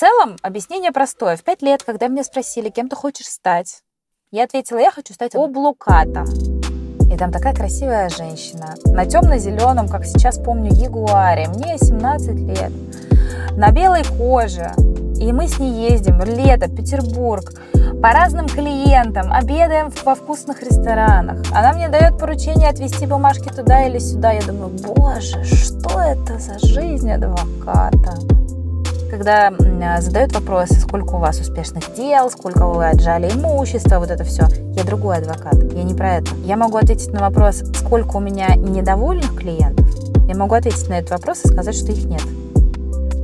целом объяснение простое. В пять лет, когда меня спросили, кем ты хочешь стать, я ответила, я хочу стать облукатом. И там такая красивая женщина. На темно-зеленом, как сейчас помню, ягуаре. Мне 17 лет. На белой коже. И мы с ней ездим лето, Петербург, по разным клиентам, обедаем во вкусных ресторанах. Она мне дает поручение отвезти бумажки туда или сюда. Я думаю, боже, что это за жизнь адвоката? Когда задают вопросы, сколько у вас успешных дел, сколько вы отжали имущества, вот это все. Я другой адвокат, я не про это. Я могу ответить на вопрос, сколько у меня недовольных клиентов. Я могу ответить на этот вопрос и сказать, что их нет.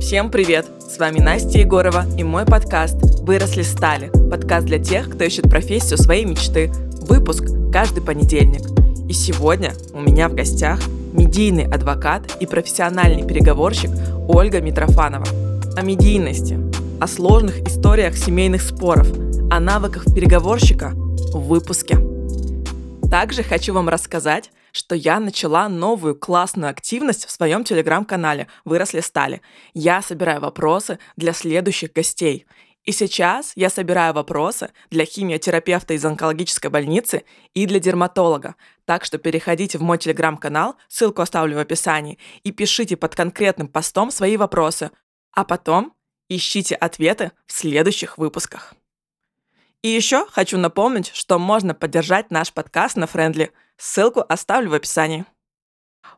Всем привет! С вами Настя Егорова и мой подкаст «Выросли стали». Подкаст для тех, кто ищет профессию своей мечты. Выпуск каждый понедельник. И сегодня у меня в гостях медийный адвокат и профессиональный переговорщик Ольга Митрофанова о медийности, о сложных историях семейных споров, о навыках переговорщика в выпуске. Также хочу вам рассказать, что я начала новую классную активность в своем телеграм-канале «Выросли стали». Я собираю вопросы для следующих гостей. И сейчас я собираю вопросы для химиотерапевта из онкологической больницы и для дерматолога. Так что переходите в мой телеграм-канал, ссылку оставлю в описании, и пишите под конкретным постом свои вопросы, а потом ищите ответы в следующих выпусках. И еще хочу напомнить, что можно поддержать наш подкаст на Френдли. Ссылку оставлю в описании.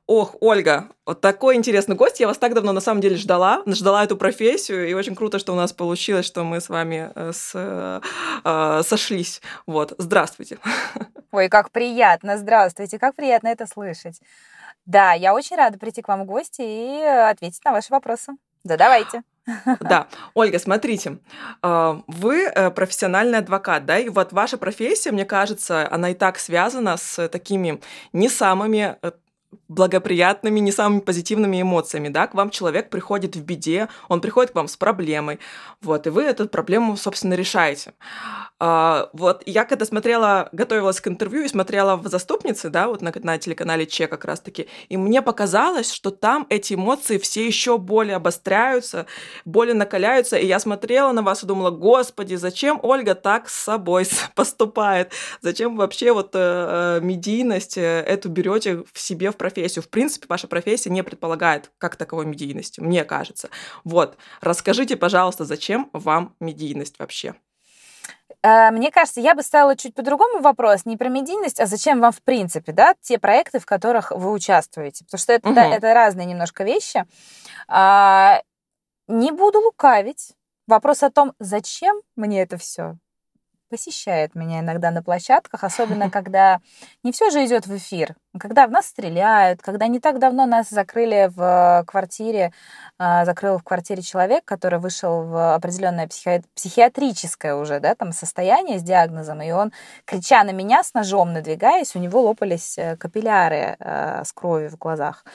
Ох, Ольга, вот такой интересный гость. Я вас так давно на самом деле ждала, ждала эту профессию, и очень круто, что у нас получилось, что мы с вами э, с, э, э, сошлись. Вот, здравствуйте. Ой, как приятно, здравствуйте, как приятно это слышать. Да, я очень рада прийти к вам в гости и ответить на ваши вопросы. Да, давайте. Да, Ольга, смотрите, а, вы э, профессиональный адвокат, да, и вот ваша профессия, мне кажется, она и так связана с такими не самыми э, благоприятными, не самыми позитивными эмоциями, да, к вам человек приходит в беде, он приходит к вам с проблемой, вот, и вы эту проблему, собственно, решаете. А, вот, я когда смотрела, готовилась к интервью и смотрела в «Заступнице», да, вот на, на телеканале Че как раз-таки, и мне показалось, что там эти эмоции все еще более обостряются, более накаляются, и я смотрела на вас и думала, господи, зачем Ольга так с собой поступает, зачем вообще вот э, э медийность э, эту берете в себе в профессию. В принципе, ваша профессия не предполагает как таковой медийности, мне кажется. Вот, расскажите, пожалуйста, зачем вам медийность вообще? Э, мне кажется, я бы ставила чуть по-другому вопрос, не про медийность, а зачем вам в принципе, да, те проекты, в которых вы участвуете, потому что это, угу. да, это разные немножко вещи. А, не буду лукавить. Вопрос о том, зачем мне это все, посещает меня иногда на площадках, особенно когда не все же идет в эфир, когда в нас стреляют, когда не так давно нас закрыли в квартире, а, закрыл в квартире человек, который вышел в определенное психи... психиатрическое уже, да, там состояние с диагнозом, и он, крича на меня с ножом надвигаясь, у него лопались э, капилляры э, с кровью в глазах.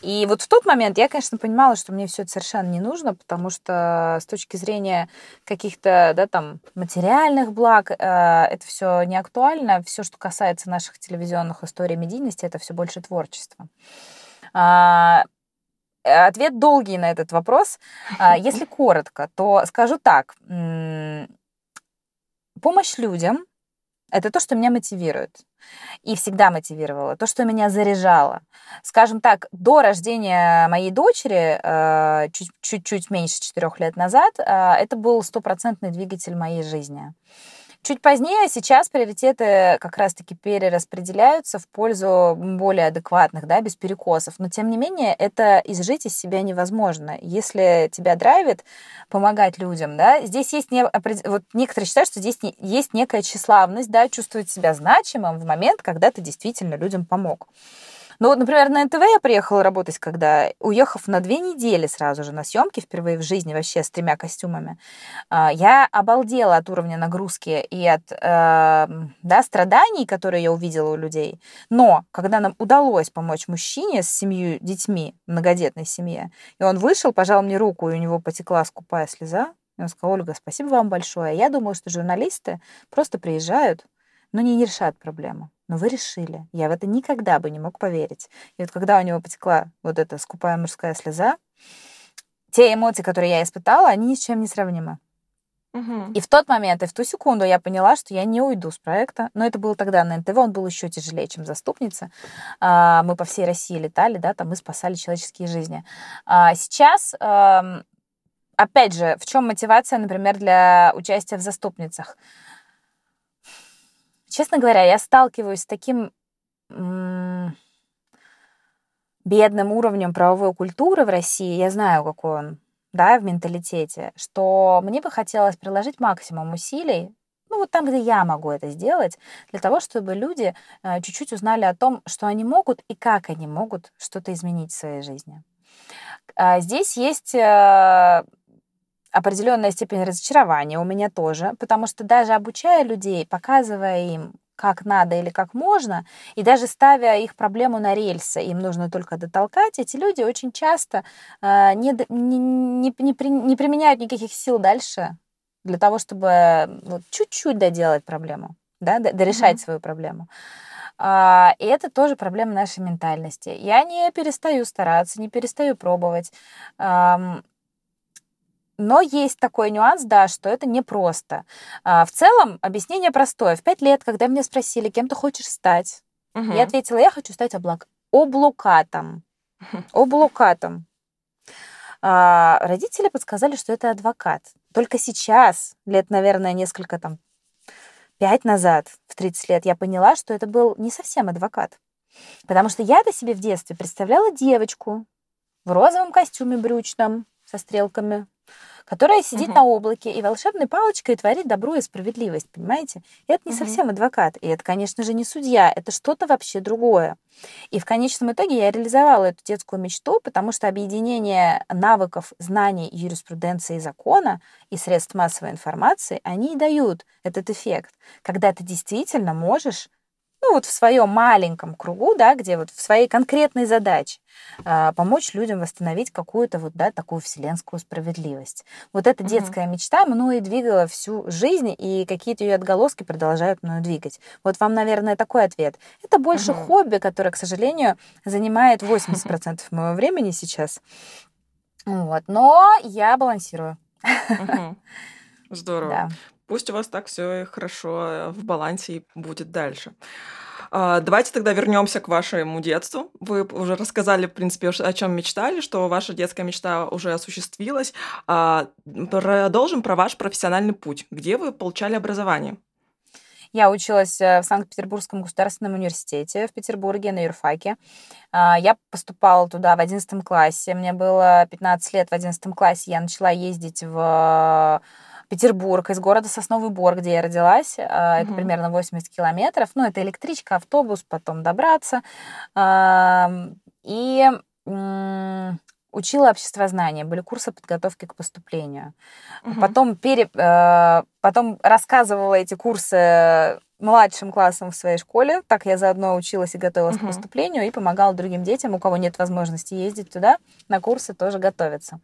И вот в тот момент я, конечно, понимала, что мне все это совершенно не нужно, потому что с точки зрения каких-то, да, там, материальных благ, э, это все не актуально. Все, что касается наших телевизионных историй медийности, это все больше творчество. А, ответ долгий на этот вопрос. А, если коротко, то скажу так. Помощь людям – это то, что меня мотивирует. И всегда мотивировало, то, что меня заряжало. Скажем так, до рождения моей дочери, а, чуть-чуть меньше четырех лет назад, это был стопроцентный двигатель моей жизни. Чуть позднее, сейчас приоритеты как раз-таки перераспределяются в пользу более адекватных, да, без перекосов. Но, тем не менее, это изжить из себя невозможно. Если тебя драйвит помогать людям, да, здесь есть не, вот некоторые считают, что здесь есть некая тщеславность, да, чувствовать себя значимым в момент, когда ты действительно людям помог. Ну вот, например, на НТВ я приехала работать, когда, уехав на две недели сразу же на съемки, впервые в жизни вообще с тремя костюмами, а, я обалдела от уровня нагрузки и от эм, да, страданий, которые я увидела у людей. Но когда нам удалось помочь мужчине с семью детьми, многодетной семье, и он вышел, пожал мне руку, и у него потекла скупая слеза, и он сказал, Ольга, спасибо вам большое. Я думаю, что журналисты просто приезжают, но не решат проблему но вы решили. Я в это никогда бы не мог поверить. И вот когда у него потекла вот эта скупая мужская слеза, те эмоции, которые я испытала, они ни с чем не сравнимы. И в тот момент, и в ту секунду я поняла, что я не уйду с проекта. Но это было тогда на НТВ, он был еще тяжелее, чем «Заступница». А, мы по всей России летали, да, там мы спасали человеческие жизни. А, сейчас, опять же, в чем мотивация, например, для участия в «Заступницах»? Честно говоря, я сталкиваюсь с таким бедным уровнем правовой культуры в России. Я знаю, какой он да, в менталитете, что мне бы хотелось приложить максимум усилий, ну вот там, где я могу это сделать, для того, чтобы люди э, чуть-чуть узнали о том, что они могут и как они могут что-то изменить в своей жизни. А здесь есть э, определенная степень разочарования у меня тоже, потому что даже обучая людей, показывая им, как надо или как можно, и даже ставя их проблему на рельсы, им нужно только дотолкать, эти люди очень часто э, не, не, не, не, при, не применяют никаких сил дальше для того, чтобы вот, чуть-чуть доделать проблему, да, дорешать mm-hmm. свою проблему. А, и это тоже проблема нашей ментальности. Я не перестаю стараться, не перестаю пробовать. Но есть такой нюанс, да, что это непросто. А, в целом, объяснение простое. В пять лет, когда меня спросили, кем ты хочешь стать, угу. я ответила, я хочу стать облак... облукатом. Облукатом. А, родители подсказали, что это адвокат. Только сейчас, лет, наверное, несколько там, пять назад, в 30 лет, я поняла, что это был не совсем адвокат. Потому что я-то себе в детстве представляла девочку в розовом костюме брючном со стрелками, которая сидит угу. на облаке и волшебной палочкой творит добро и справедливость, понимаете? И это не угу. совсем адвокат, и это, конечно же, не судья, это что-то вообще другое. И в конечном итоге я реализовала эту детскую мечту, потому что объединение навыков, знаний, юриспруденции и закона и средств массовой информации, они и дают этот эффект, когда ты действительно можешь ну вот в своем маленьком кругу, да, где вот в своей конкретной задаче э, помочь людям восстановить какую-то вот, да, такую вселенскую справедливость. Вот эта детская мечта мною двигала всю жизнь, и какие-то ее отголоски продолжают мною двигать. Вот вам, наверное, такой ответ. Это больше mm-hmm. хобби, которое, к сожалению, занимает 80% моего времени сейчас. Вот. Но я балансирую. Здорово. Да. Пусть у вас так все хорошо э, в балансе и будет дальше. А, давайте тогда вернемся к вашему детству. Вы уже рассказали, в принципе, о чем мечтали, что ваша детская мечта уже осуществилась. А, продолжим про ваш профессиональный путь. Где вы получали образование? Я училась э, в Санкт-Петербургском государственном университете в Петербурге на юрфаке. А, я поступала туда в 11 классе. Мне было 15 лет в 11 классе. Я начала ездить в Петербург, из города Сосновый Бор, где я родилась. Угу. Это примерно 80 километров. Ну, это электричка, автобус, потом добраться. И учила обществознание, были курсы подготовки к поступлению. Угу. Потом, пере, э, потом рассказывала эти курсы младшим классом в своей школе. Так я заодно училась и готовилась угу. к поступлению и помогала другим детям, у кого нет возможности ездить туда, на курсы тоже готовиться.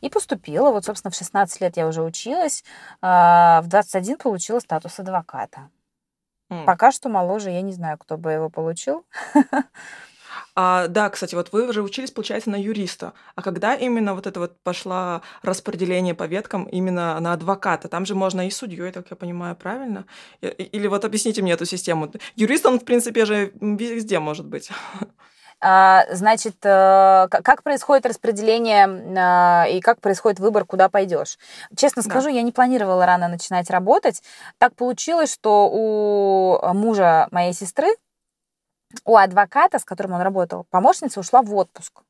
И поступила. Вот, собственно, в 16 лет я уже училась. А в 21 получила статус адвоката. Mm. Пока что моложе, я не знаю, кто бы его получил. А, да, кстати, вот вы уже учились, получается, на юриста. А когда именно вот это вот пошло распределение по веткам именно на адвоката? Там же можно и судьей, так я понимаю, правильно? Или вот объясните мне эту систему. Юрист, он, в принципе, же везде может быть. А, значит, э, как происходит распределение а, и как происходит выбор, куда пойдешь? Честно скажу, да. я не планировала рано начинать работать. Так получилось, что у мужа моей сестры, у адвоката, с которым он работал, помощница ушла в отпуск.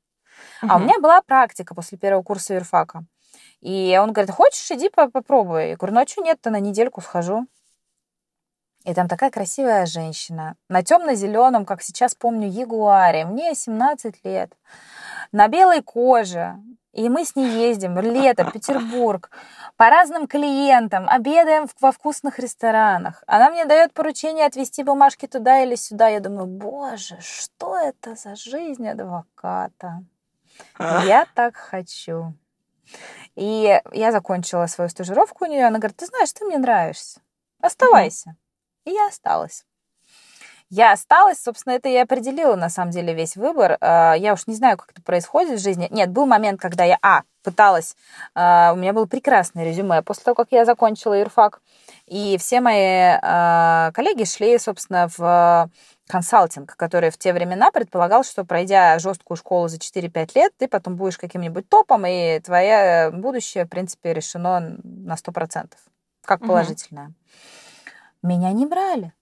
Угу. А у меня была практика после первого курса юрфака. И он говорит, хочешь, иди попробуй. Я говорю, ну а что нет-то, на недельку схожу. И там такая красивая женщина. На темно-зеленом, как сейчас помню, ягуаре. Мне 17 лет. На белой коже. И мы с ней ездим, лето, Петербург, по разным клиентам, обедаем во вкусных ресторанах. Она мне дает поручение отвезти бумажки туда или сюда. Я думаю, боже, что это за жизнь адвоката? Я так хочу. И я закончила свою стажировку у нее. Она говорит, ты знаешь, ты мне нравишься. Оставайся. И я осталась. Я осталась, собственно, это и определила, на самом деле, весь выбор. А, я уж не знаю, как это происходит в жизни. Нет, был момент, когда я, а, пыталась, а, у меня было прекрасное резюме после того, как я закончила юрфак, и все мои а, коллеги шли, собственно, в консалтинг, который в те времена предполагал, что пройдя жесткую школу за 4-5 лет, ты потом будешь каким-нибудь топом, и твое будущее, в принципе, решено на 100%, как положительное. Угу. Меня не брали.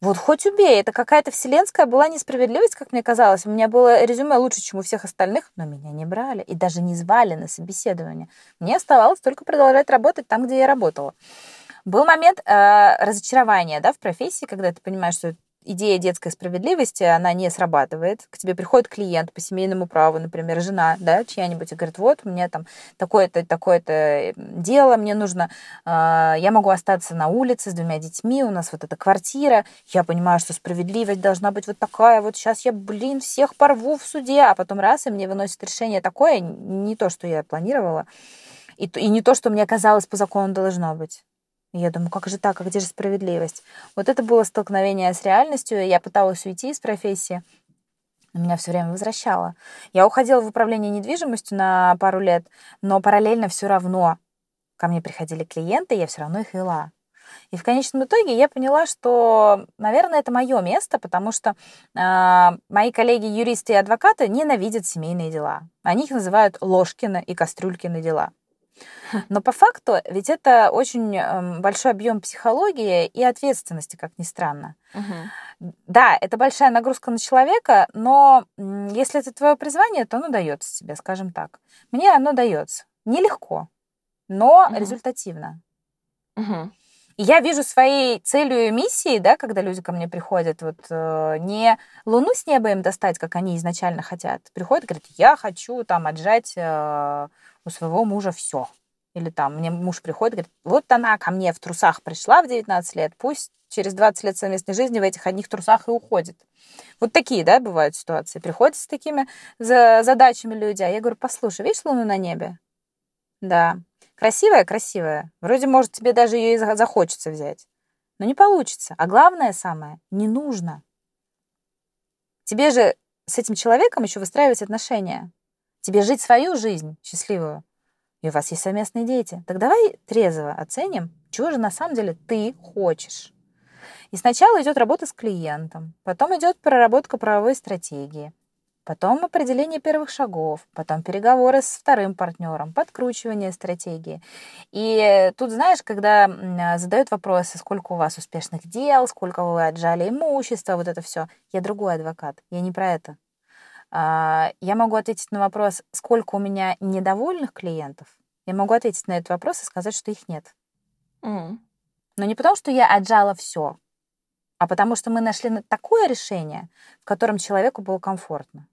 Вот хоть убей, это какая-то вселенская была несправедливость, как мне казалось. У меня было резюме лучше, чем у всех остальных, но меня не брали и даже не звали на собеседование. Мне оставалось только продолжать работать там, где я работала. Был момент э, разочарования да, в профессии, когда ты понимаешь, что идея детской справедливости, она не срабатывает. К тебе приходит клиент по семейному праву, например, жена, да, чья-нибудь, и говорит, вот, у меня там такое-то, такое-то дело, мне нужно, э, я могу остаться на улице с двумя детьми, у нас вот эта квартира, я понимаю, что справедливость должна быть вот такая, вот сейчас я, блин, всех порву в суде, а потом раз, и мне выносит решение такое, не то, что я планировала, и, и не то, что мне казалось по закону должно быть. Я думаю, как же так, а где же справедливость? Вот это было столкновение с реальностью. Я пыталась уйти из профессии, но меня все время возвращало. Я уходила в управление недвижимостью на пару лет, но параллельно все равно ко мне приходили клиенты, я все равно их вела. И в конечном итоге я поняла, что, наверное, это мое место, потому что э, мои коллеги-юристы и адвокаты ненавидят семейные дела. Они их называют ложкины и кастрюлькины дела. Но по факту ведь это очень эм, большой объем психологии и ответственности, как ни странно. Угу. Да, это большая нагрузка на человека, но если это твое призвание, то оно дается тебе, скажем так. Мне оно дается. Нелегко, но угу. результативно. Угу. И я вижу своей целью и миссией, да, когда люди ко мне приходят, вот э, не луну с неба им достать, как они изначально хотят. Приходят говорят, я хочу там отжать э, у своего мужа все. Или там мне муж приходит говорит, вот она ко мне в трусах пришла в 19 лет, пусть через 20 лет совместной жизни в этих одних трусах и уходит. Вот такие, да, бывают ситуации. Приходят с такими задачами люди, а я говорю, послушай, видишь луну на небе? Да. Красивая, красивая. Вроде, может, тебе даже ее и захочется взять. Но не получится. А главное самое, не нужно. Тебе же с этим человеком еще выстраивать отношения. Тебе жить свою жизнь счастливую и у вас есть совместные дети, так давай трезво оценим, чего же на самом деле ты хочешь. И сначала идет работа с клиентом, потом идет проработка правовой стратегии, потом определение первых шагов, потом переговоры с вторым партнером, подкручивание стратегии. И тут, знаешь, когда задают вопросы, сколько у вас успешных дел, сколько вы отжали имущества, вот это все, я другой адвокат, я не про это. А, я могу ответить на вопрос, сколько у меня недовольных клиентов. Я могу ответить на этот вопрос и сказать, что их нет. Mm. Но не потому, что я отжала все, а потому что мы нашли такое решение, в котором человеку было комфортно.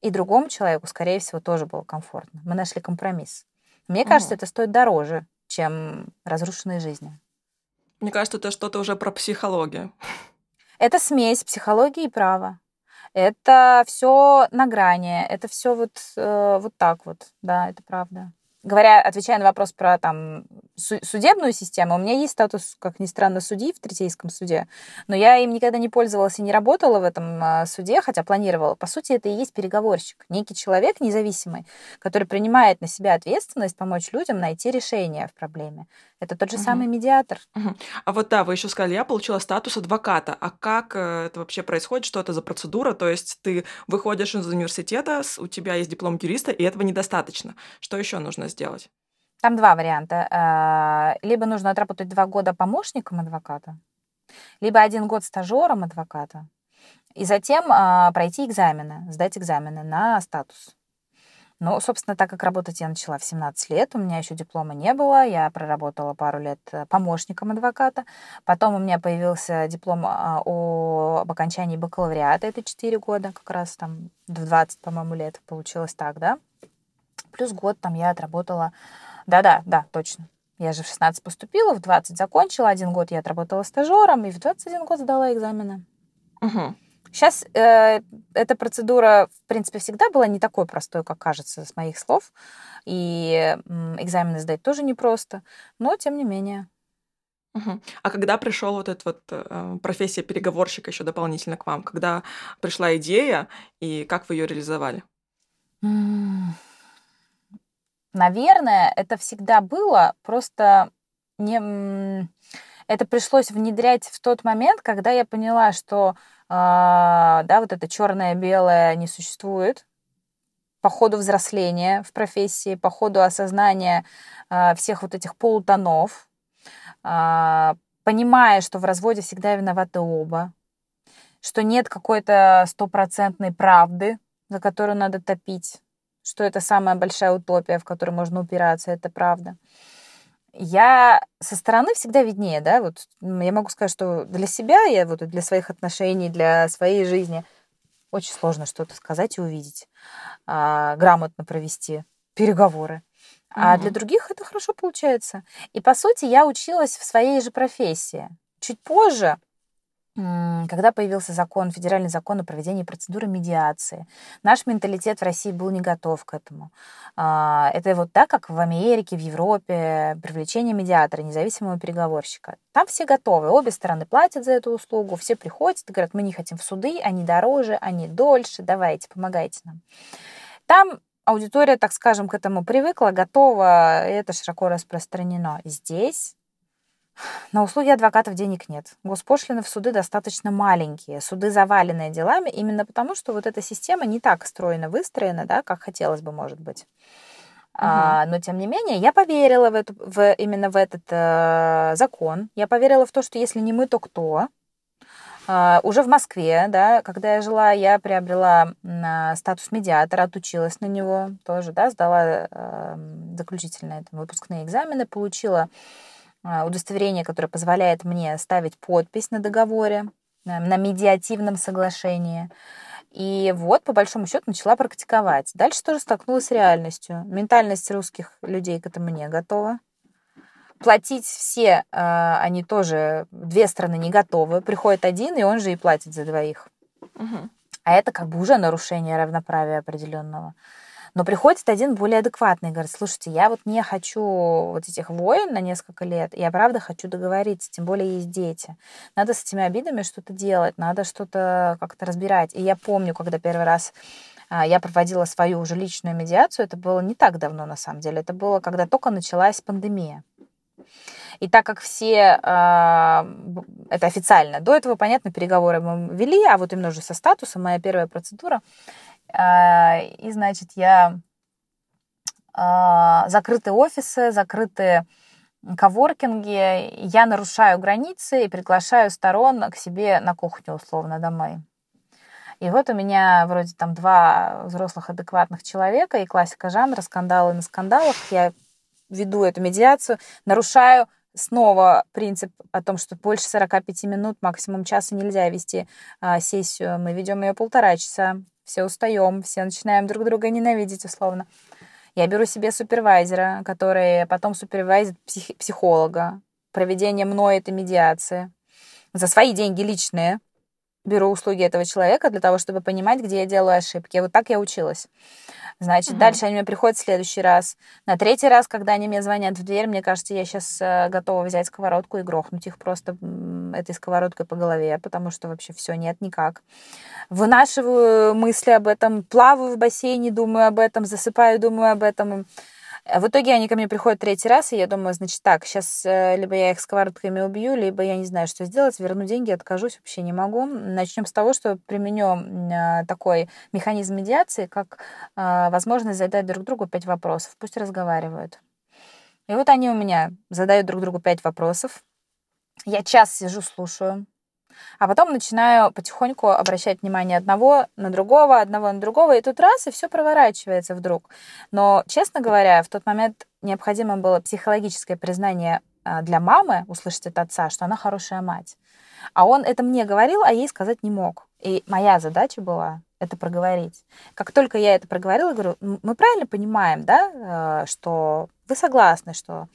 И другому человеку, скорее всего, тоже было комфортно. Мы нашли компромисс. Мне кажется, это стоит дороже, чем разрушенные жизни. Мне кажется, это что-то уже про психологию. Это смесь психологии и права. Это все на грани, это все вот, э, вот так вот, да, это правда. Говоря, отвечая на вопрос про там судебную систему, у меня есть статус, как ни странно, судьи в Третейском суде, но я им никогда не пользовалась и не работала в этом а, суде, хотя планировала. По сути, это и есть переговорщик, некий человек независимый, который принимает на себя ответственность помочь людям найти решение в проблеме. Это тот же угу. самый медиатор. Угу. А вот да, вы еще сказали, я получила статус адвоката. А как э, это вообще происходит? Что это за процедура? То есть ты выходишь из университета, у тебя есть диплом юриста, и этого недостаточно. Что еще нужно сделать? Там два варианта. А, либо нужно отработать два года помощником адвоката, либо один год стажером адвоката, и затем а, пройти экзамены, сдать экзамены на статус. Ну, собственно, так как работать я начала в 17 лет, у меня еще диплома не было, я проработала пару лет э, помощником адвоката, потом у меня появился диплом а, об окончании бакалавриата, это 4 года, как раз там в 20, по-моему, лет получилось так, да, плюс год там я отработала, да-да, да, точно, я же в 16 поступила, в 20 закончила, один год я отработала стажером, и в 21 год сдала экзамены. Угу. Сейчас э, эта процедура, в принципе, всегда была не такой простой, как кажется с моих слов. И э, экзамены сдать тоже непросто, но тем не менее. Угу. А когда пришел вот эта вот э, профессия переговорщика еще дополнительно к вам? Когда пришла идея и как вы ее реализовали? Наверное, это всегда было, просто не... это пришлось внедрять в тот момент, когда я поняла, что э, да, вот это черное-белое не существует, по ходу взросления в профессии, по ходу осознания э, всех вот этих полутонов, э, понимая, что в разводе всегда виноваты оба, что нет какой-то стопроцентной правды, за которую надо топить, что это самая большая утопия, в которой можно упираться, это правда. Я со стороны всегда виднее, да, вот я могу сказать, что для себя, я вот для своих отношений, для своей жизни очень сложно что-то сказать и увидеть а, грамотно провести переговоры. А для других это хорошо получается. И по сути я училась в своей же профессии. Чуть позже когда появился закон, федеральный закон о проведении процедуры медиации. Наш менталитет в России был не готов к этому. А, это вот так, как в Америке, в Европе, привлечение медиатора, независимого переговорщика. Там все готовы, обе стороны платят за эту услугу, все приходят и говорят, мы не хотим в суды, они дороже, они дольше, давайте, помогайте нам. Там аудитория, так скажем, к этому привыкла, готова, и это широко распространено. Здесь на услуги адвокатов денег нет. Госпошлины в суды достаточно маленькие. Суды заваленные делами именно потому, что вот эта система не так стройно выстроена, да, как хотелось бы, может быть. Угу. А, но тем не менее, я поверила в эту, в, именно в этот э, закон. Я поверила в то, что если не мы, то кто? Uh, уже в Москве, да, когда я жила, я приобрела uh, статус медиатора, отучилась на него тоже, да, сдала uh, заключительные там, выпускные экзамены, получила удостоверение, которое позволяет мне ставить подпись на договоре, на медиативном соглашении. И вот, по большому счету, начала практиковать. Дальше тоже столкнулась с реальностью. Ментальность русских людей к этому не готова. Платить все, а, они тоже, две страны не готовы. Приходит один, и он же и платит за двоих. Угу. А это как бы уже нарушение равноправия определенного. Но приходит один более адекватный и говорит, слушайте, я вот не хочу вот этих войн на несколько лет, я правда хочу договориться, тем более есть дети. Надо с этими обидами что-то делать, надо что-то как-то разбирать. И я помню, когда первый раз а, я проводила свою уже личную медиацию, это было не так давно на самом деле, это было когда только началась пандемия. И так как все, а, это официально, до этого, понятно, переговоры мы вели, а вот именно уже со статусом, моя первая процедура, и, значит, я а, закрытые офисы, закрытые коворкинги, я нарушаю границы и приглашаю сторон к себе на кухню, условно, домой. И вот у меня вроде там два взрослых адекватных человека и классика жанра, скандалы на скандалах. Я веду эту медиацию, нарушаю снова принцип о том, что больше 45 минут, максимум часа нельзя вести а, сессию. Мы ведем ее полтора часа все устаем, все начинаем друг друга ненавидеть условно. Я беру себе супервайзера, который потом супервайзит псих- психолога, проведение мной этой медиации. За свои деньги личные беру услуги этого человека для того, чтобы понимать, где я делаю ошибки. Вот так я училась. Значит, угу. дальше они мне приходят в следующий раз. На третий раз, когда они мне звонят в дверь, мне кажется, я сейчас э, готова взять сковородку и грохнуть их просто этой сковородкой по голове, потому что вообще все нет никак. Вынашиваю мысли об этом, плаваю в бассейне, думаю об этом, засыпаю, думаю об этом. А в итоге они ко мне приходят третий раз, и я думаю, значит, так, сейчас э, либо я их сковородками убью, либо я не знаю, что сделать, верну деньги, откажусь, вообще не могу. Начнем с того, что применю а, такой механизм медиации, как возможность задать друг другу пять вопросов. Пусть разговаривают. И вот они у меня задают друг другу пять вопросов. Я час сижу, слушаю. А потом начинаю потихоньку обращать внимание одного на другого, одного на другого, и тут раз, и все проворачивается вдруг. Но, честно говоря, в тот момент необходимо было психологическое признание а, для мамы, услышать от отца, что она хорошая мать. А он это мне говорил, а ей сказать не мог. И моя задача была это проговорить. Как только я это проговорила, говорю, мы правильно понимаем, да, э, что вы согласны, что,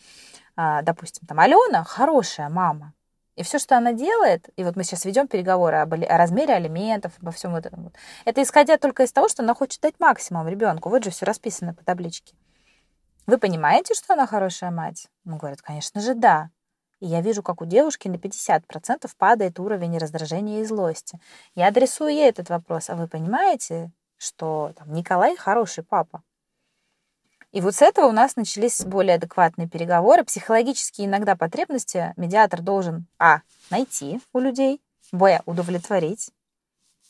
а, допустим, там Алена хорошая мама, и все, что она делает, и вот мы сейчас ведем переговоры об, о размере алиментов, обо всем вот этом, вот, это исходя только из того, что она хочет дать максимум ребенку. Вот же все расписано по табличке. Вы понимаете, что она хорошая мать? Он говорит, конечно же, да. И я вижу, как у девушки на 50% падает уровень раздражения и злости. Я адресую ей этот вопрос. А вы понимаете, что там, Николай хороший папа? И вот с этого у нас начались более адекватные переговоры. Психологические иногда потребности медиатор должен, а, найти у людей, б, удовлетворить,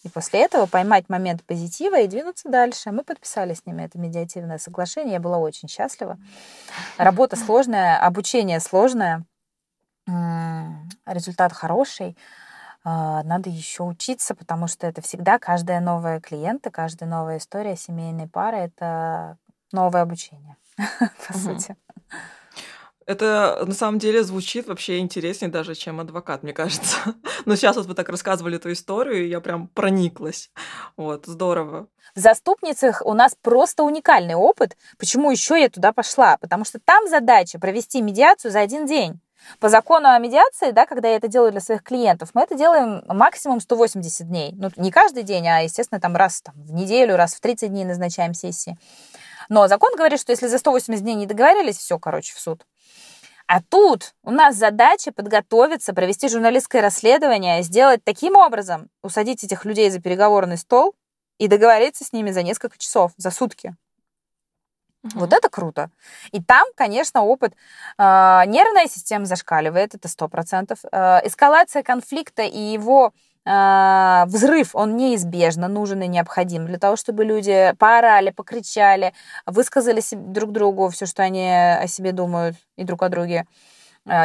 и после этого поймать момент позитива и двинуться дальше. Мы подписали с ними это медиативное соглашение. Я была очень счастлива. Работа сложная, обучение сложное, результат хороший. А, надо еще учиться, потому что это всегда каждая новая клиента, каждая новая история семейной пары — это новое обучение, по сути. Это на самом деле звучит вообще интереснее даже, чем адвокат, мне кажется. Но сейчас вот вы так рассказывали эту историю, и я прям прониклась. Вот, здорово. В заступницах у нас просто уникальный опыт. Почему еще я туда пошла? Потому что там задача провести медиацию за один день. По закону о медиации, да, когда я это делаю для своих клиентов, мы это делаем максимум 180 дней. Ну, не каждый день, а, естественно, там раз там, в неделю, раз в 30 дней назначаем сессии. Но закон говорит, что если за 180 дней не договорились, все, короче, в суд. А тут у нас задача подготовиться, провести журналистское расследование, сделать таким образом, усадить этих людей за переговорный стол и договориться с ними за несколько часов, за сутки. Угу. Вот это круто. И там, конечно, опыт. Э, нервная система зашкаливает, это сто процентов. Э, эскалация конфликта и его взрыв, он неизбежно нужен и необходим для того, чтобы люди поорали, покричали, высказали друг другу все, что они о себе думают и друг о друге.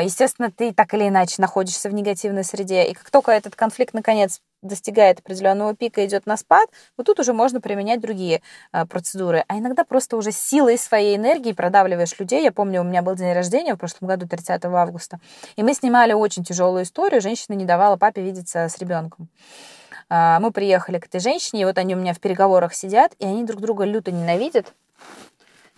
Естественно, ты так или иначе находишься в негативной среде. И как только этот конфликт, наконец, достигает определенного пика, идет на спад, вот тут уже можно применять другие э, процедуры. А иногда просто уже силой своей энергии продавливаешь людей. Я помню, у меня был день рождения в прошлом году, 30 августа, и мы снимали очень тяжелую историю. Женщина не давала папе видеться с ребенком. Э, мы приехали к этой женщине, и вот они у меня в переговорах сидят, и они друг друга люто ненавидят.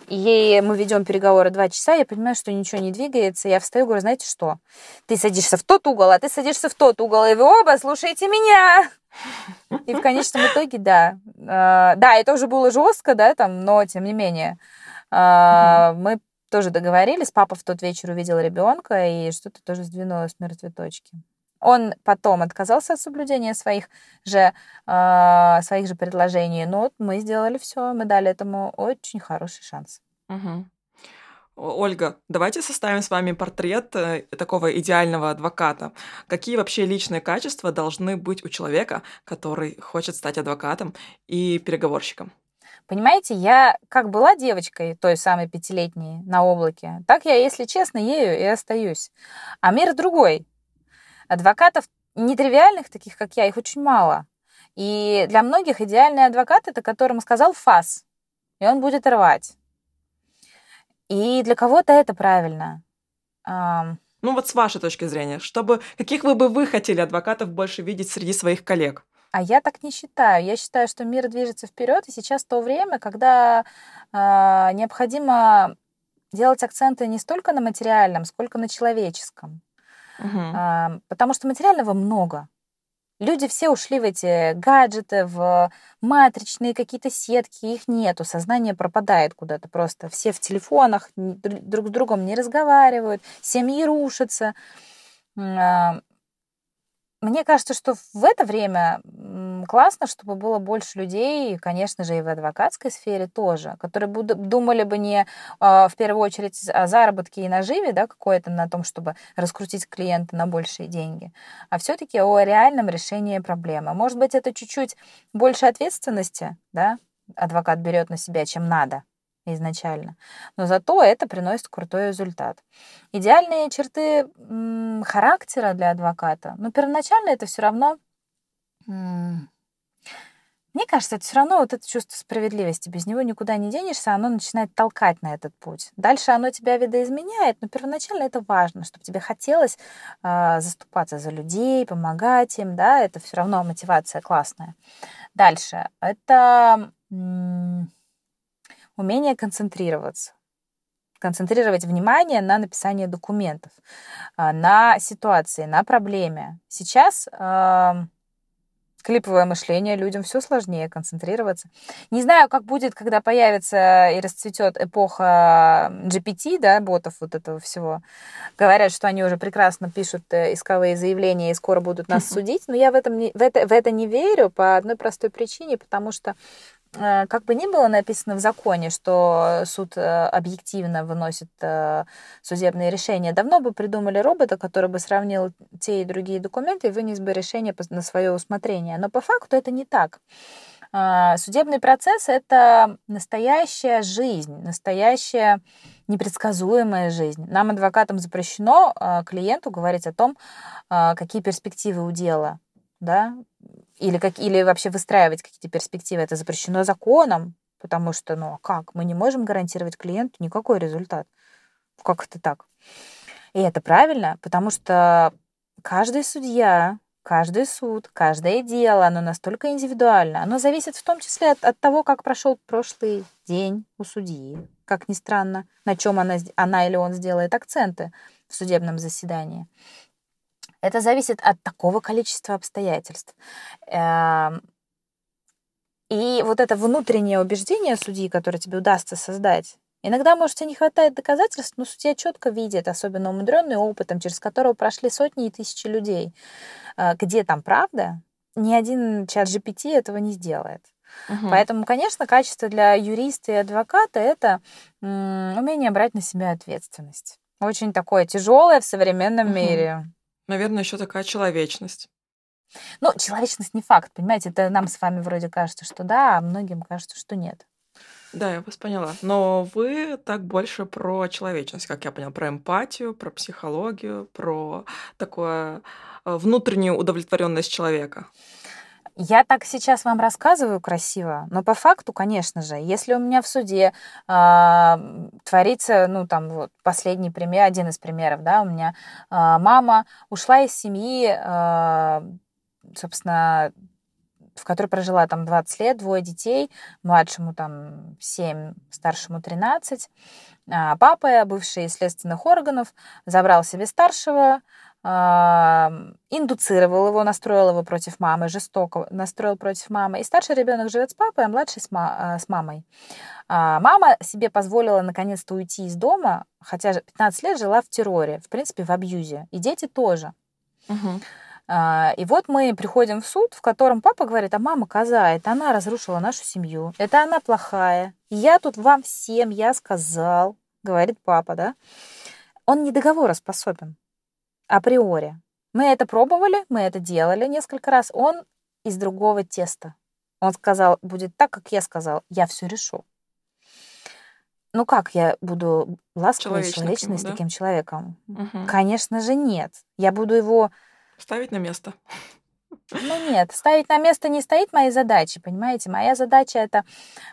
И мы ведем переговоры два часа, я понимаю, что ничего не двигается. Я встаю говорю, знаете что? Ты садишься в тот угол, а ты садишься в тот угол, и вы оба слушаете меня. И в конечном итоге, да. А, да, это уже было жестко, да, там, но тем не менее. А, мы тоже договорились. Папа в тот вечер увидел ребенка, и что-то тоже сдвинулось с мертвой точки. Он потом отказался от соблюдения своих же, э, своих же предложений. Но вот мы сделали все, мы дали этому очень хороший шанс. Угу. Ольга, давайте составим с вами портрет э, такого идеального адвоката. Какие вообще личные качества должны быть у человека, который хочет стать адвокатом и переговорщиком? Понимаете, я как была девочкой, той самой пятилетней на облаке, так я, если честно, ею и остаюсь. А мир другой. Адвокатов нетривиальных, таких как я, их очень мало. И для многих идеальный адвокат это которому сказал фас, и он будет рвать. И для кого-то это правильно. Ну вот с вашей точки зрения, чтобы каких вы бы вы хотели адвокатов больше видеть среди своих коллег? А я так не считаю. Я считаю, что мир движется вперед, и сейчас то время, когда э, необходимо делать акценты не столько на материальном, сколько на человеческом. Угу. Потому что материального много. Люди все ушли в эти гаджеты, в матричные какие-то сетки, их нету, сознание пропадает куда-то просто. Все в телефонах, друг с другом не разговаривают, семьи рушатся. Мне кажется, что в это время классно, чтобы было больше людей, и, конечно же, и в адвокатской сфере тоже, которые думали бы не а, в первую очередь о заработке и наживе, да, какое-то на том, чтобы раскрутить клиента на большие деньги, а все-таки о реальном решении проблемы. Может быть, это чуть-чуть больше ответственности, да, адвокат берет на себя, чем надо изначально. Но зато это приносит крутой результат. Идеальные черты характера для адвоката. Но первоначально это все равно... Мне кажется, это все равно вот это чувство справедливости. Без него никуда не денешься, оно начинает толкать на этот путь. Дальше оно тебя видоизменяет, но первоначально это важно, чтобы тебе хотелось э, заступаться за людей, помогать им, да, это все равно мотивация классная. Дальше. Это... М- умение концентрироваться концентрировать внимание на написании документов, а, на ситуации, на проблеме. Сейчас, как клиповое мышление, людям все сложнее концентрироваться. Не знаю, как будет, когда появится и расцветет эпоха GPT, да, ботов вот этого всего. Говорят, что они уже прекрасно пишут э, исковые заявления и скоро будут нас судить, но я в, этом не, в, это, в это не верю по одной простой причине, потому что как бы ни было написано в законе, что суд э, объективно выносит э, судебные решения, давно бы придумали робота, который бы сравнил те и другие документы и вынес бы решение на свое усмотрение. Но по факту это не так. Судебный процесс — это настоящая жизнь, настоящая непредсказуемая жизнь. Нам, адвокатам, запрещено клиенту говорить о том, какие перспективы у дела, да, или, как, или вообще выстраивать какие-то перспективы. Это запрещено законом, потому что, ну, а как? Мы не можем гарантировать клиенту никакой результат. Как это так? И это правильно, потому что каждый судья, каждый суд, каждое дело, оно настолько индивидуально. Оно зависит в том числе от, от того, как прошел прошлый день у судьи, как ни странно, на чем она, она или он сделает акценты в судебном заседании. Это зависит от такого количества обстоятельств. Эм, и вот это внутреннее убеждение судьи, которое тебе удастся создать, Иногда, может, тебе не хватает доказательств, но судья четко видит, особенно умудренный опытом, через которого прошли сотни и тысячи людей, э, где там правда, ни один чат GPT этого не сделает. Угу. Поэтому, конечно, качество для юриста и адвоката это умение брать на себя ответственность. Очень такое тяжелое в современном угу. мире. Наверное, еще такая человечность. Ну, человечность не факт, понимаете? Это нам с вами вроде кажется, что да, а многим кажется, что нет. Да, я вас поняла. Но вы так больше про человечность, как я поняла, про эмпатию, про психологию, про такое э, внутреннюю удовлетворенность человека. Я так сейчас вам рассказываю красиво, но по факту, конечно же, если у меня в суде э, творится, ну там вот последний пример, один из примеров, да, у меня э, мама ушла из семьи, э, собственно, в которой прожила там 20 лет, двое детей, младшему там 7, старшему 13. А папа, бывший из следственных органов, забрал себе старшего, индуцировал его, настроил его против мамы, жестоко настроил против мамы. И старший ребенок живет с папой, а младший с, ма- а, с мамой. А мама себе позволила наконец-то уйти из дома, хотя 15 лет жила в терроре, в принципе, в абьюзе. И дети тоже. Угу. И вот мы приходим в суд, в котором папа говорит, а мама коза, это она разрушила нашу семью, это она плохая. Я тут вам всем, я сказал, говорит папа, да. Он не договороспособен априори. Мы это пробовали, мы это делали несколько раз. Он из другого теста. Он сказал, будет так, как я сказал, я все решу. Ну как я буду ласковой и человечной с да? таким человеком? Угу. Конечно же нет. Я буду его... Ставить на место. Ну нет, ставить на место не стоит моей задачи, понимаете? Моя задача это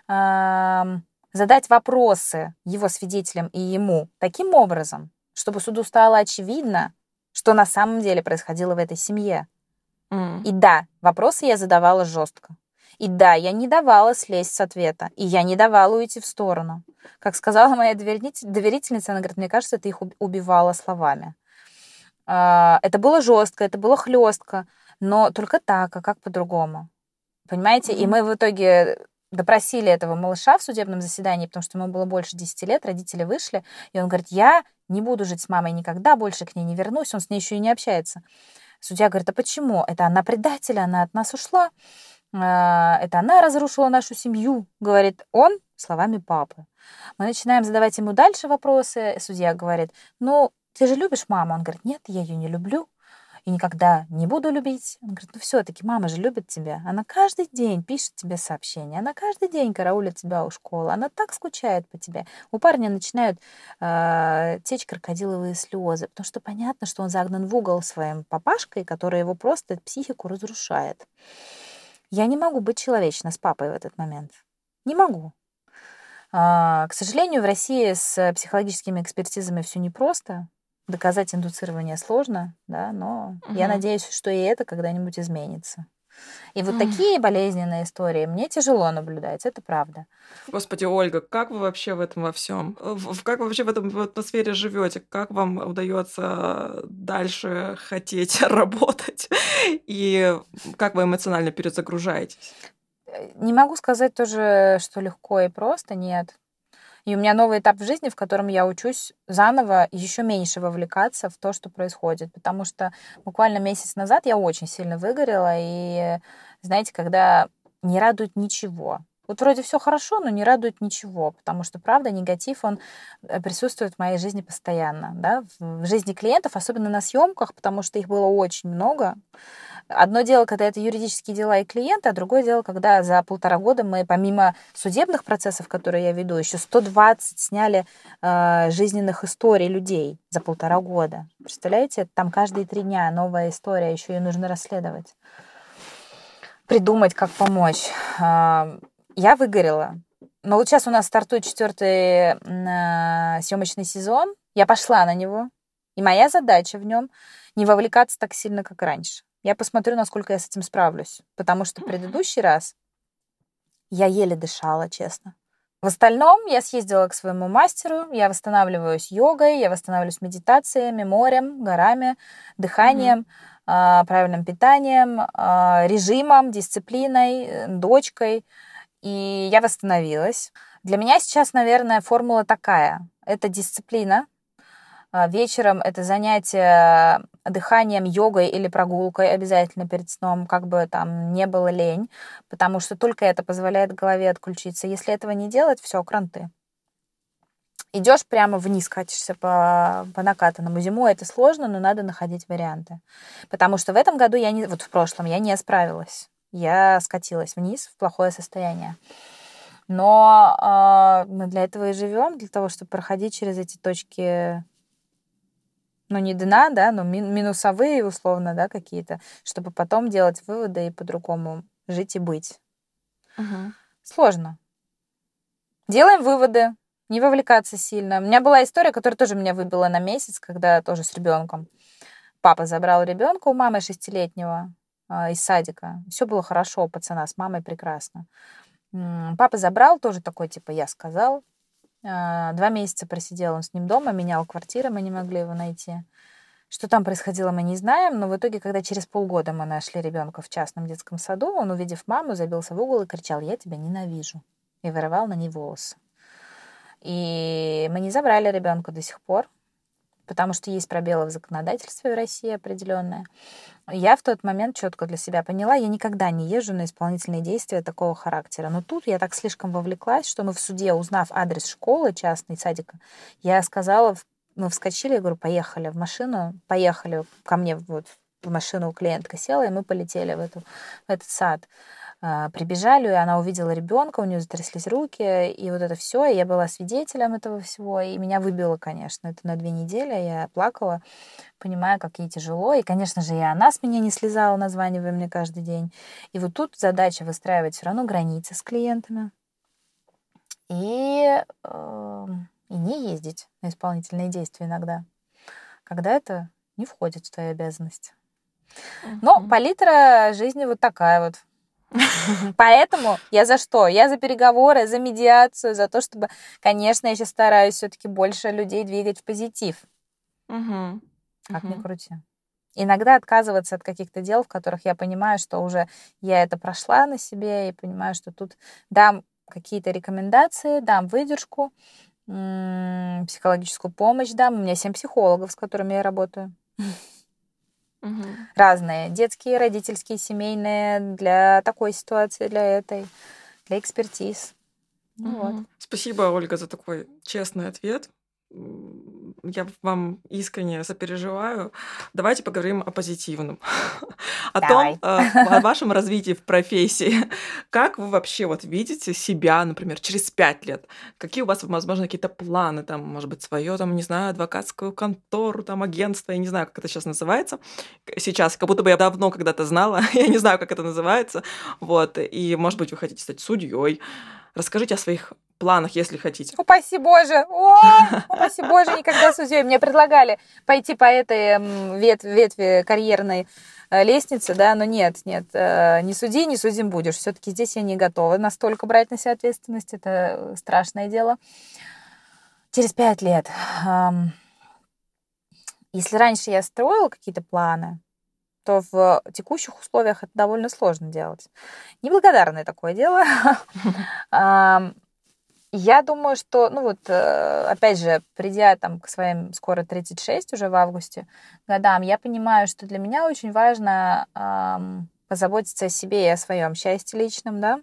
э, задать вопросы его свидетелям и ему таким образом, чтобы суду стало очевидно, что на самом деле происходило в этой семье. Mm. И да, вопросы я задавала жестко. И да, я не давала слезть с ответа. И я не давала уйти в сторону. Как сказала моя доверительница, она говорит, мне кажется, ты их убивала словами. А, это было жестко, это было хлестко, но только так, а как по-другому. Понимаете? Mm-hmm. И мы в итоге допросили этого малыша в судебном заседании, потому что ему было больше 10 лет, родители вышли, и он говорит, я не буду жить с мамой никогда, больше к ней не вернусь, он с ней еще и не общается. Судья говорит, а почему? Это она предатель, она от нас ушла, а, это она разрушила нашу семью, говорит он словами папы. Мы начинаем задавать ему дальше вопросы, судья говорит, ну, ты же любишь маму? Он говорит, нет, я ее не люблю и никогда не буду любить. Он говорит, ну все-таки мама же любит тебя. Она каждый день пишет тебе сообщения, она каждый день караулит тебя у школы, она так скучает по тебе. У парня начинают э, течь крокодиловые слезы, потому что понятно, что он загнан в угол своим папашкой, который его просто психику разрушает. Я не могу быть человечна с папой в этот момент. Не могу. К сожалению, в России с психологическими экспертизами все непросто. Доказать индуцирование сложно, да, но угу. я надеюсь, что и это когда-нибудь изменится. И вот такие болезненные истории мне тяжело наблюдать, это правда. Господи, Ольга, как вы вообще в этом во всем? Как вы вообще в этом атмосфере живете? Как вам удается дальше хотеть работать? И как вы эмоционально перезагружаетесь? Не могу сказать тоже, что легко и просто, нет. И у меня новый этап в жизни, в котором я учусь заново еще меньше вовлекаться в то, что происходит. Потому что буквально месяц назад я очень сильно выгорела. И, знаете, когда не радует ничего. Вот вроде все хорошо, но не радует ничего, потому что, правда, негатив, он э, присутствует в моей жизни постоянно, да, в жизни клиентов, особенно на съемках, потому что их было очень много. Одно дело, когда это юридические дела и клиенты, а другое дело, когда за полтора года мы, помимо судебных процессов, которые я веду, еще 120 сняли э, жизненных историй людей за полтора года. Представляете, там каждые три дня новая история, еще ее нужно расследовать. Придумать, как помочь. Я выгорела. Но вот сейчас у нас стартует четвертый э, съемочный сезон. Я пошла на него. И моя задача в нем не вовлекаться так сильно, как раньше. Я посмотрю, насколько я с этим справлюсь. Потому что предыдущий раз я еле дышала, честно. В остальном я съездила к своему мастеру, я восстанавливаюсь йогой, я восстанавливаюсь медитациями, морем, горами, дыханием, mm-hmm. правильным питанием, а, режимом, дисциплиной, э, дочкой. И я восстановилась. Для меня сейчас, наверное, формула такая. Это дисциплина, а, вечером это занятие дыханием, йогой или прогулкой обязательно перед сном, как бы там не было лень, потому что только это позволяет голове отключиться. Если этого не делать, все, кранты. Идешь прямо вниз, катишься по, по накатанному. Зимой это сложно, но надо находить варианты. Потому что в этом году я не, вот в прошлом я не справилась. Я скатилась вниз в плохое состояние. Но э, мы для этого и живем, для того, чтобы проходить через эти точки ну, не дна, да, но минусовые, условно, да, какие-то, чтобы потом делать выводы и по-другому жить и быть. Угу. Сложно. Делаем выводы, не вовлекаться сильно. У меня была история, которая тоже меня выбила на месяц, когда тоже с ребенком. Папа забрал ребенка у мамы шестилетнего из садика. Все было хорошо у пацана, с мамой прекрасно. Папа забрал, тоже такой, типа, я сказал, а, два месяца просидел он с ним дома, менял квартиры, мы не могли его найти. Что там происходило, мы не знаем, но в итоге, когда через полгода мы нашли ребенка в частном детском саду, он, увидев маму, забился в угол и кричал «Я тебя ненавижу!» и вырывал на ней волосы. И мы не забрали ребенка до сих пор потому что есть пробелы в законодательстве в России определенные. Я в тот момент четко для себя поняла, я никогда не езжу на исполнительные действия такого характера. Но тут я так слишком вовлеклась, что мы в суде, узнав адрес школы частной, садика, я сказала, мы вскочили, я говорю, поехали в машину, поехали ко мне вот в машину клиентка села, и мы полетели в, эту, в этот сад. А, прибежали, и она увидела ребенка, у нее затряслись руки, и вот это все, и я была свидетелем этого всего, и меня выбило, конечно, это на две недели, я плакала, понимая, как ей тяжело, и, конечно же, и она с меня не слезала, названивая мне каждый день. И вот тут задача выстраивать все равно границы с клиентами и, э, и не ездить на исполнительные действия иногда, когда это не входит в твои обязанности. Но палитра жизни вот такая вот. Поэтому я за что? Я за переговоры, за медиацию, за то, чтобы, конечно, я сейчас стараюсь все-таки больше людей двигать в позитив. Угу. Как угу. ни крути. Иногда отказываться от каких-то дел, в которых я понимаю, что уже я это прошла на себе и понимаю, что тут дам какие-то рекомендации, дам выдержку, психологическую помощь дам. У меня семь психологов, с которыми я работаю. Угу. Разные. Детские, родительские, семейные, для такой ситуации, для этой, для экспертиз. Угу. Вот. Спасибо, Ольга, за такой честный ответ я вам искренне сопереживаю. Давайте поговорим о позитивном. О Давай. том, э, о вашем развитии в профессии. Как вы вообще вот видите себя, например, через пять лет? Какие у вас, возможно, какие-то планы, там, может быть, свое, там, не знаю, адвокатскую контору, там, агентство, я не знаю, как это сейчас называется. Сейчас, как будто бы я давно когда-то знала, я не знаю, как это называется. Вот, и, может быть, вы хотите стать судьей. Расскажите о своих планах, если хотите. Упаси Боже! О, упаси Боже, никогда судьей. Мне предлагали пойти по этой ветви, ветви карьерной лестнице, да, но нет, нет, не суди, не судим будешь. Все-таки здесь я не готова настолько брать на себя ответственность, это страшное дело. Через пять лет. Если раньше я строила какие-то планы, то в текущих условиях это довольно сложно делать. Неблагодарное такое дело. Я думаю, что, ну вот, э, опять же, придя там к своим скоро 36 уже в августе годам, я понимаю, что для меня очень важно позаботиться о себе и о своем счастье личном, да,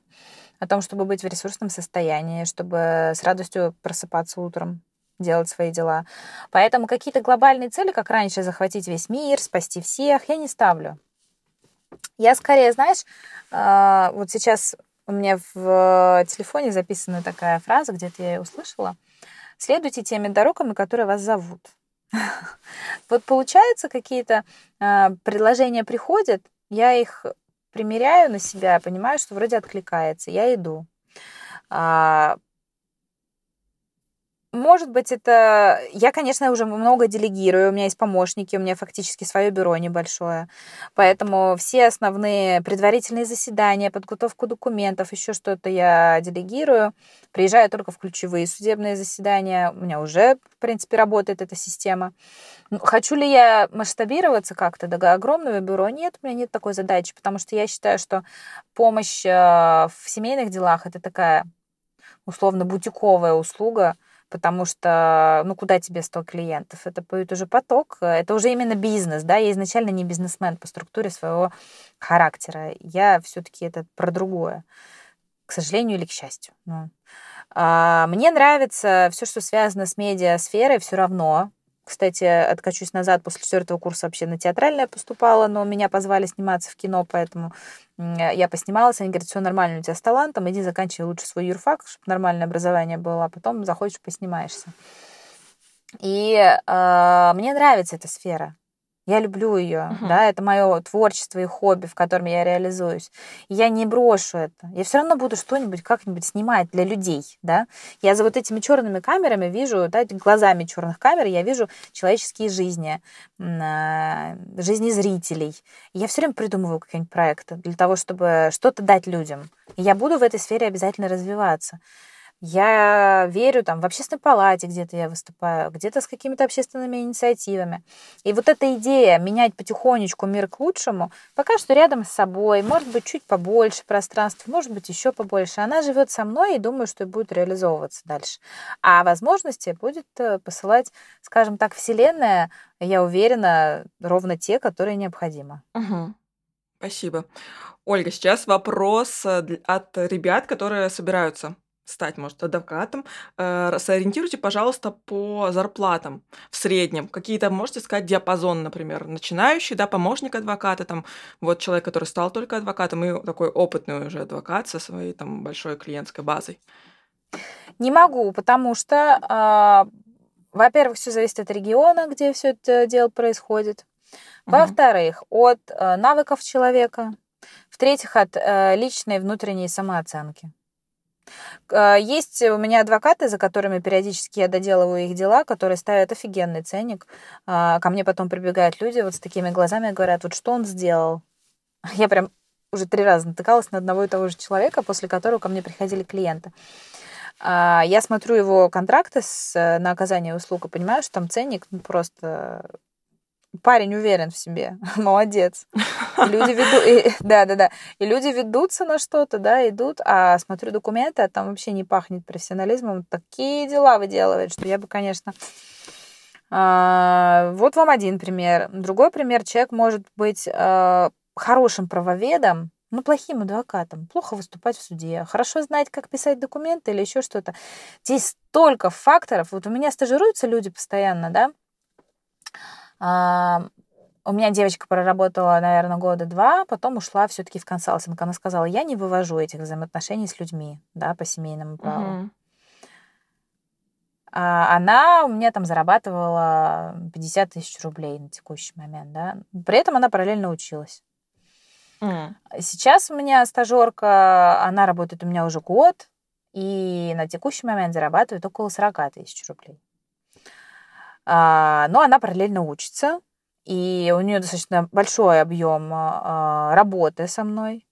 о том, чтобы быть в ресурсном состоянии, чтобы с радостью просыпаться утром, делать свои дела. Поэтому какие-то глобальные цели, как раньше, захватить весь мир, спасти всех, я не ставлю. Я скорее, знаешь, а, вот сейчас у меня в телефоне записана такая фраза, где-то я ее услышала. Следуйте теми дорогами, которые вас зовут. Вот получается, какие-то а, предложения приходят, я их примеряю на себя, понимаю, что вроде откликается, я иду. Может быть, это... Я, конечно, уже много делегирую, у меня есть помощники, у меня фактически свое бюро небольшое. Поэтому все основные предварительные заседания, подготовку документов, еще что-то я делегирую. Приезжаю только в ключевые судебные заседания. У меня уже, в принципе, работает эта система. Ну, хочу ли я масштабироваться как-то до огромного бюро? Нет, у меня нет такой задачи, потому что я считаю, что помощь э, в семейных делах это такая условно бутиковая услуга, потому что, ну, куда тебе 100 клиентов? Это будет уже поток, это уже именно бизнес, да, я изначально не бизнесмен по структуре своего характера, я все-таки это про другое, к сожалению или к счастью. Ну. А, мне нравится все, что связано с медиасферой, все равно, кстати, откачусь назад, после четвертого курса вообще на театральное поступала, но меня позвали сниматься в кино, поэтому я поснималась. Они говорят, все нормально, у тебя с талантом, иди заканчивай лучше свой юрфак, чтобы нормальное образование было, а потом заходишь, поснимаешься. И э, мне нравится эта сфера. Я люблю ее, uh-huh. да, это мое творчество и хобби, в котором я реализуюсь. И я не брошу это. Я все равно буду что-нибудь как-нибудь снимать для людей, да. Я за вот этими черными камерами вижу, да, глазами черных камер я вижу человеческие жизни, а, жизни зрителей. И я все время придумываю какие-нибудь проекты для того, чтобы что-то дать людям. И я буду в этой сфере обязательно развиваться. Я верю там в общественной палате где-то я выступаю, где-то с какими-то общественными инициативами. И вот эта идея менять потихонечку мир к лучшему, пока что рядом с собой, может быть, чуть побольше пространства, может быть, еще побольше. Она живет со мной и думаю, что будет реализовываться дальше. А возможности будет э, посылать, скажем так, Вселенная, я уверена, ровно те, которые необходимы. Угу. Спасибо. Ольга, сейчас вопрос э, от ребят, которые собираются стать, может, адвокатом, э, сориентируйте, пожалуйста, по зарплатам в среднем. Какие-то, можете сказать, диапазон, например, начинающий, да, помощник адвоката, там, вот человек, который стал только адвокатом, и такой опытный уже адвокат со своей там большой клиентской базой. Не могу, потому что, э, во-первых, все зависит от региона, где все это дело происходит. Во-вторых, от э, навыков человека. В-третьих, от э, личной внутренней самооценки. А, есть у меня адвокаты, за которыми периодически я доделываю их дела, которые ставят офигенный ценник. А, ко мне потом прибегают люди вот с такими глазами и говорят, вот что он сделал. Я прям уже три раза натыкалась на одного и того же человека, после которого ко мне приходили клиенты. А, я смотрю его контракты с, на оказание услуг и понимаю, что там ценник ну, просто парень уверен в себе, молодец. люди ведут, да, да, да. И люди ведутся на что-то, да, идут, а смотрю документы, а там вообще не пахнет профессионализмом. Такие дела выделывает, что я бы, конечно... А, вот вам один пример. Другой пример. Человек может быть а, хорошим правоведом, но плохим адвокатом, плохо выступать в суде, хорошо знать, как писать документы или еще что-то. Здесь столько факторов. Вот у меня стажируются люди постоянно, да, у меня девочка проработала, наверное, года два, потом ушла все-таки в консалтинг. Она сказала, я не вывожу этих взаимоотношений с людьми, да, по семейному праву. Угу. А она у меня там зарабатывала 50 тысяч рублей на текущий момент, да. При этом она параллельно училась. Mm. Сейчас у меня стажерка, она работает у меня уже год, и на текущий момент зарабатывает около 40 тысяч рублей. А, но она параллельно учится. и у нее достаточно большой объем а, работы со мной,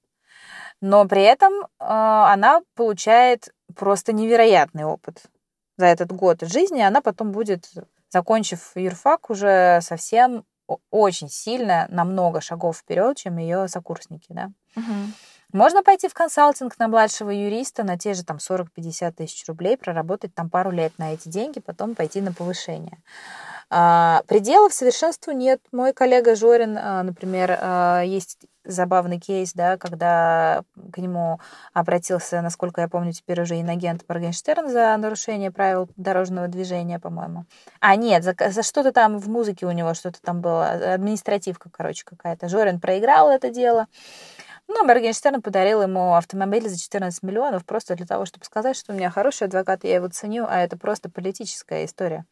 но при этом а, она получает просто невероятный опыт за этот год жизни. Она потом будет, закончив юрфак, уже совсем очень сильно, на много шагов вперед, чем ее сокурсники, да. Угу. Можно пойти в консалтинг на младшего юриста на те же там 40-50 тысяч рублей, проработать там пару лет на эти деньги, потом пойти на повышение. А, пределов совершенству нет. Мой коллега Жорин, а, например, а, есть забавный кейс, да, когда к нему обратился, насколько я помню, теперь уже инагент Моргенштерн за нарушение правил дорожного движения, по-моему. А, нет, за, за что-то там в музыке у него что-то там было, административка, короче, какая-то. Жорин проиграл это дело. Ну, Моргенштерн подарил ему автомобиль за 14 миллионов просто для того, чтобы сказать, что у меня хороший адвокат, я его ценю, а это просто политическая история.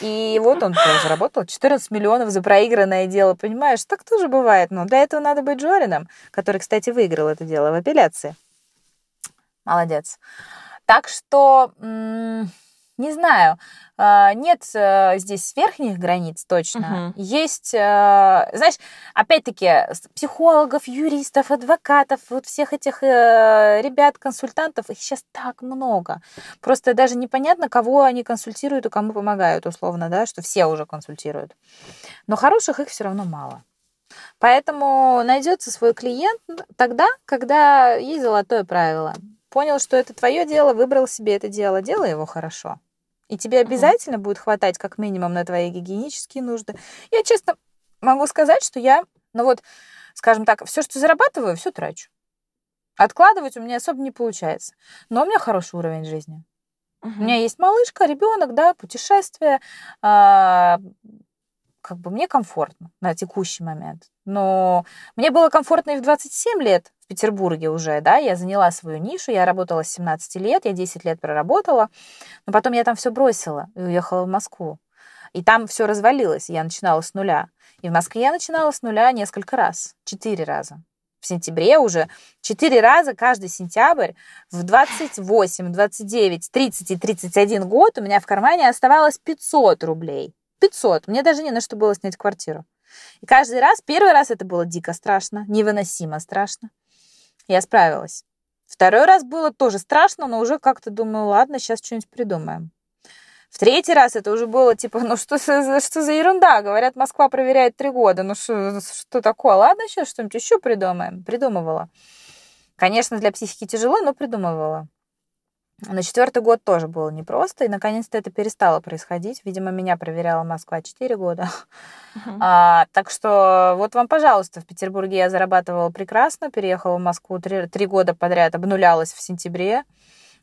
И вот он заработал 14 миллионов за проигранное дело, понимаешь? Так тоже бывает. Но для этого надо быть Джорином, который, кстати, выиграл это дело в апелляции. Молодец. Так что... М- не знаю, а, нет э, здесь верхних границ точно. Угу. Есть, э, знаешь, опять-таки, психологов, юристов, адвокатов, вот всех этих э, ребят, консультантов, их сейчас так много. Просто даже непонятно, кого они консультируют и кому помогают, условно, да, что все уже консультируют. Но хороших их все равно мало. Поэтому найдется свой клиент тогда, когда есть золотое правило понял, что это твое дело, выбрал себе это дело, делай его хорошо. И тебе обязательно будет хватать как минимум на твои гигиенические нужды. Я честно могу сказать, что я, ну вот, скажем так, все, что зарабатываю, все трачу. Откладывать у меня особо не получается. Но у меня хороший уровень жизни. У меня есть малышка, ребенок, да, путешествия. А, как бы мне комфортно на текущий момент. Но мне было комфортно и в 27 лет в Петербурге уже, да, я заняла свою нишу, я работала с 17 лет, я 10 лет проработала, но потом я там все бросила и уехала в Москву. И там все развалилось, я начинала с нуля. И в Москве я начинала с нуля несколько раз, четыре раза. В сентябре уже четыре раза каждый сентябрь в 28, 29, 30 и 31 год у меня в кармане оставалось 500 рублей. 500. Мне даже не на что было снять квартиру. И каждый раз, первый раз это было дико страшно, невыносимо страшно. Я справилась. Второй раз было тоже страшно, но уже как-то думаю, ладно, сейчас что-нибудь придумаем. В третий раз это уже было типа, ну что что за ерунда? Говорят, Москва проверяет три года. Ну что, что такое? Ладно, сейчас что-нибудь еще придумаем. Придумывала. Конечно, для психики тяжело, но придумывала. На четвертый год тоже было непросто, и наконец-то это перестало происходить. Видимо, меня проверяла Москва 4 года. Uh-huh. А, так что вот вам, пожалуйста, в Петербурге я зарабатывала прекрасно, переехала в Москву три, три года подряд, обнулялась в сентябре,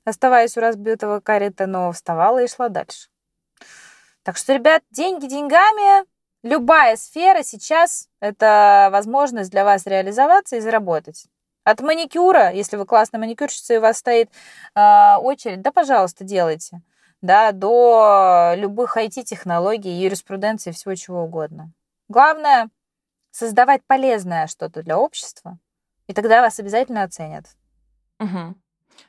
оставаясь у разбитого корыта, но вставала и шла дальше. Так что, ребят, деньги деньгами, любая сфера сейчас это возможность для вас реализоваться и заработать. От маникюра, если вы классная маникюрщица и у вас стоит э, очередь, да, пожалуйста, делайте. Да, до любых IT-технологий, юриспруденции, всего чего угодно. Главное создавать полезное что-то для общества, и тогда вас обязательно оценят. Угу.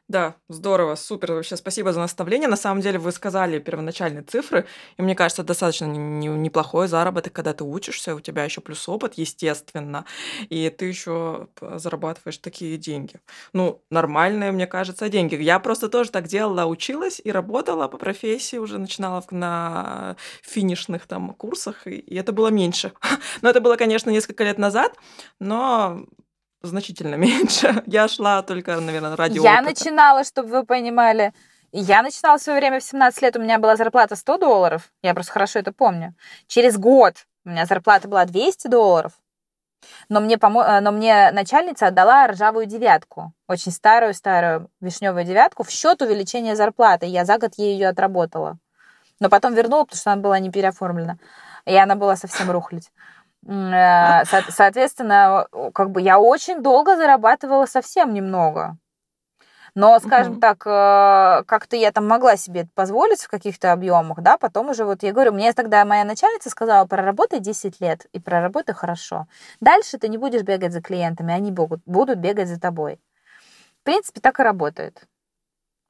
Да, здорово, супер. Вообще спасибо за наставление. На самом деле вы сказали первоначальные цифры, и мне кажется, достаточно неплохой заработок, когда ты учишься, у тебя еще плюс опыт, естественно, и ты еще зарабатываешь такие деньги. Ну, нормальные, мне кажется, деньги. Я просто тоже так делала, училась и работала по профессии, уже начинала на финишных там курсах, и это было меньше. Но это было, конечно, несколько лет назад, но значительно меньше. Я шла только, наверное, ради Я опыта. начинала, чтобы вы понимали, я начинала в свое время в 17 лет, у меня была зарплата 100 долларов, я просто хорошо это помню. Через год у меня зарплата была 200 долларов, но мне, помо... Э, но мне начальница отдала ржавую девятку, очень старую-старую вишневую девятку в счет увеличения зарплаты. Я за год ей ее отработала. Но потом вернула, потому что она была не переоформлена. И она была совсем рухлить. Э, соответственно, как бы я очень долго зарабатывала совсем немного. Но, скажем угу. так, э, как-то я там могла себе это позволить в каких-то объемах, да, потом уже вот я говорю, мне тогда моя начальница сказала, проработай 10 лет и проработай хорошо. Дальше ты не будешь бегать за клиентами, они будут, будут бегать за тобой. В принципе, так и работает.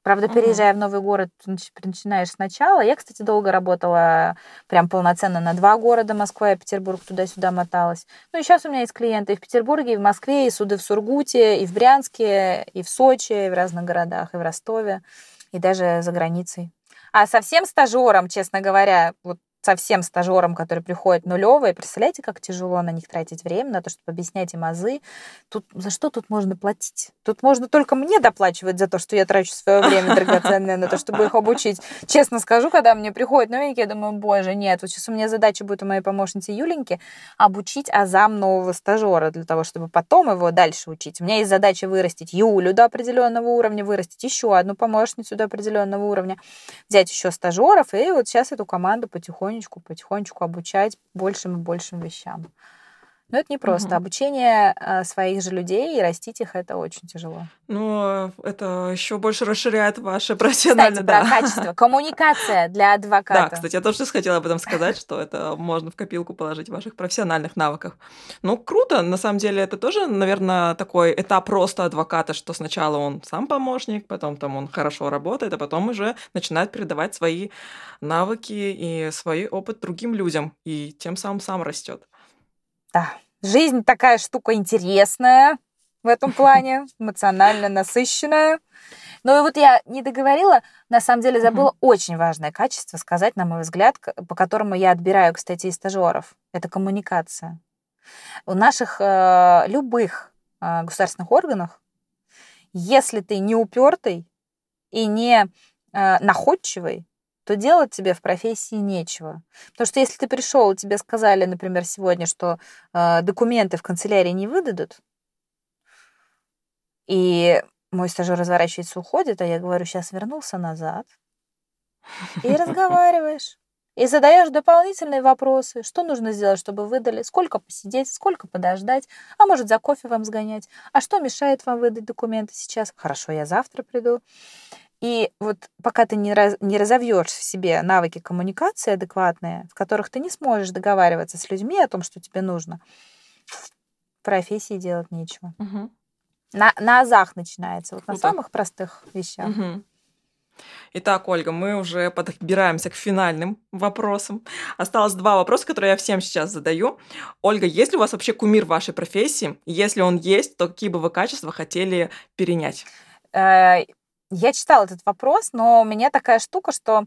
Правда, переезжая в новый город, начинаешь сначала. Я, кстати, долго работала прям полноценно на два города, Москва и Петербург, туда-сюда моталась. Ну и сейчас у меня есть клиенты и в Петербурге, и в Москве, и суды в Сургуте, и в Брянске, и в Сочи, и в разных городах, и в Ростове, и даже за границей. А совсем стажерам, честно говоря, вот совсем стажерам, которые приходят нулевые, представляете, как тяжело на них тратить время, на то, чтобы объяснять им азы. Тут, за что тут можно платить? Тут можно только мне доплачивать за то, что я трачу свое время драгоценное на то, чтобы их обучить. Честно скажу, когда мне приходят новенькие, я думаю, боже, нет, вот сейчас у меня задача будет у моей помощницы Юленьки обучить азам нового стажера для того, чтобы потом его дальше учить. У меня есть задача вырастить Юлю до определенного уровня, вырастить еще одну помощницу до определенного уровня, взять еще стажеров, и вот сейчас эту команду потихонечку, потихонечку обучать большим и большим вещам. Но это не просто. Угу. Обучение э, своих же людей и растить их это очень тяжело. Ну, это еще больше расширяет ваше профессиональное. Кстати, да. про качество. Коммуникация для адвоката. Да, кстати, я тоже хотела об этом сказать, что это можно в копилку положить в ваших профессиональных навыках. Ну, круто. На самом деле, это тоже, наверное, такой этап просто адвоката, что сначала он сам помощник, потом там он хорошо работает, а потом уже начинает передавать свои навыки и свой опыт другим людям, и тем самым сам растет. Да, жизнь такая штука интересная в этом плане, эмоционально насыщенная. Но вот я не договорила, на самом деле забыла mm-hmm. очень важное качество сказать, на мой взгляд, по которому я отбираю, кстати, и стажеров. Это коммуникация. У наших э, любых э, государственных органах, если ты не упертый и не э, находчивый, то делать тебе в профессии нечего. Потому что если ты пришел тебе сказали, например, сегодня, что э, документы в канцелярии не выдадут, и мой стажер разворачивается, уходит, а я говорю, сейчас вернулся назад, и разговариваешь. И задаешь дополнительные вопросы, что нужно сделать, чтобы выдали, сколько посидеть, сколько подождать, а может за кофе вам сгонять, а что мешает вам выдать документы сейчас. Хорошо, я завтра приду. И вот пока ты не, раз, не разовьешь в себе навыки коммуникации адекватные, в которых ты не сможешь договариваться с людьми о том, что тебе нужно, в профессии делать нечего. Угу. На, на азах начинается, вот на самых простых вещах. Угу. Итак, Ольга, мы уже подбираемся к финальным вопросам. Осталось два вопроса, которые я всем сейчас задаю. Ольга, есть ли у вас вообще кумир вашей профессии? Если он есть, то какие бы вы качества хотели перенять? Я читала этот вопрос, но у меня такая штука, что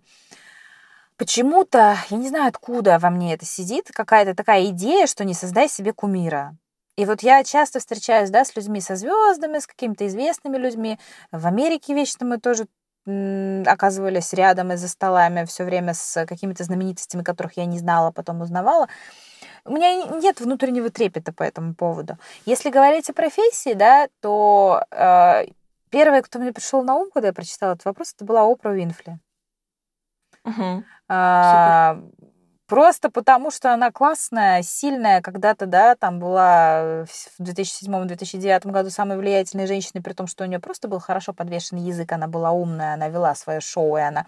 почему-то, я не знаю, откуда во мне это сидит, какая-то такая идея, что не создай себе кумира. И вот я часто встречаюсь да, с людьми со звездами, с какими-то известными людьми. В Америке вечно мы тоже оказывались рядом и за столами все время с какими-то знаменитостями, которых я не знала, потом узнавала. У меня нет внутреннего трепета по этому поводу. Если говорить о профессии, да, то э, Первое, кто мне пришел на ум, когда я прочитала этот вопрос, это была Опра Уинфли. Угу. А, просто потому, что она классная, сильная, когда-то, да, там была в 2007-2009 году самой влиятельной женщиной, при том, что у нее просто был хорошо подвешенный язык, она была умная, она вела свое шоу, и она,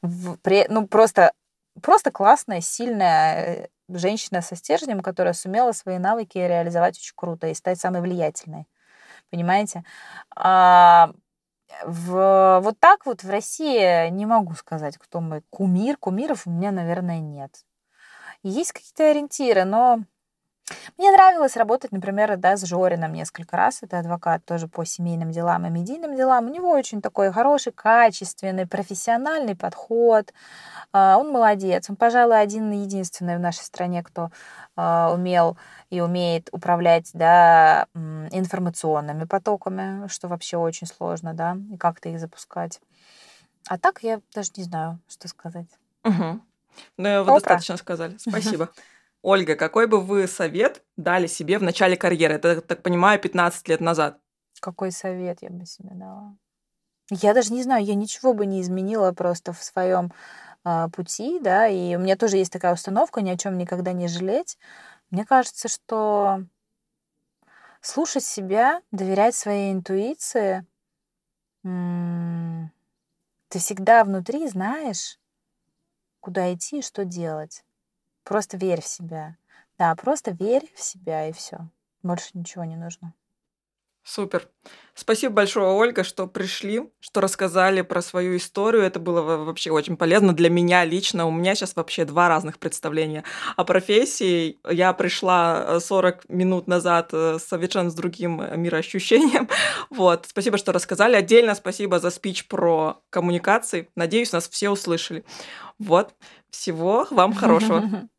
ну, просто, просто классная, сильная э, женщина со стержнем, которая сумела свои навыки реализовать очень круто и стать самой влиятельной понимаете? А, в, вот так вот в России не могу сказать, кто мой кумир. Кумиров у меня, наверное, нет. Есть какие-то ориентиры, но мне нравилось работать, например, да, с Жорином несколько раз. Это адвокат тоже по семейным делам и медийным делам. У него очень такой хороший, качественный, профессиональный подход. А, он молодец. Он, пожалуй, один единственный в нашей стране, кто а, умел и умеет управлять да, информационными потоками, что вообще очень сложно, да, и как-то их запускать. А так я даже не знаю, что сказать. Угу. Ну, вы Опра. достаточно сказали. Спасибо. Ольга, какой бы вы совет дали себе в начале карьеры? Это, так понимаю, 15 лет назад. Какой совет я бы себе дала? Я даже не знаю, я ничего бы не изменила просто в своем э, пути, да, и у меня тоже есть такая установка ни о чем никогда не жалеть. Мне кажется, что слушать себя, доверять своей интуиции, ты всегда внутри знаешь, куда идти и что делать. Просто верь в себя. Да, просто верь в себя и все. Больше ничего не нужно. Супер. Спасибо большое, Ольга, что пришли, что рассказали про свою историю. Это было вообще очень полезно для меня лично. У меня сейчас вообще два разных представления о профессии. Я пришла 40 э, минут назад э, совершенно с другим э, мироощущением. Вот. Спасибо, что рассказали. Отдельно спасибо за спич про коммуникации. Надеюсь, нас все услышали. Вот. Всего вам хорошего.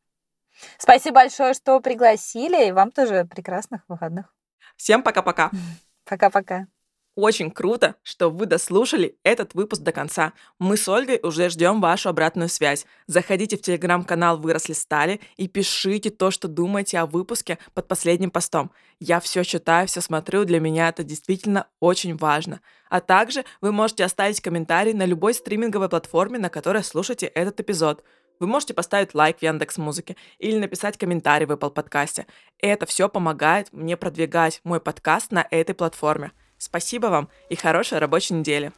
Спасибо большое, что пригласили, и вам тоже прекрасных выходных. Всем пока-пока. Пока-пока. Очень круто, что вы дослушали этот выпуск до конца. Мы с Ольгой уже ждем вашу обратную связь. Заходите в телеграм-канал «Выросли стали» и пишите то, что думаете о выпуске под последним постом. Я все читаю, все смотрю, для меня это действительно очень важно. А также вы можете оставить комментарий на любой стриминговой платформе, на которой слушаете этот эпизод – вы можете поставить лайк в Яндекс Музыке или написать комментарий в Apple подкасте. Это все помогает мне продвигать мой подкаст на этой платформе. Спасибо вам и хорошей рабочей недели.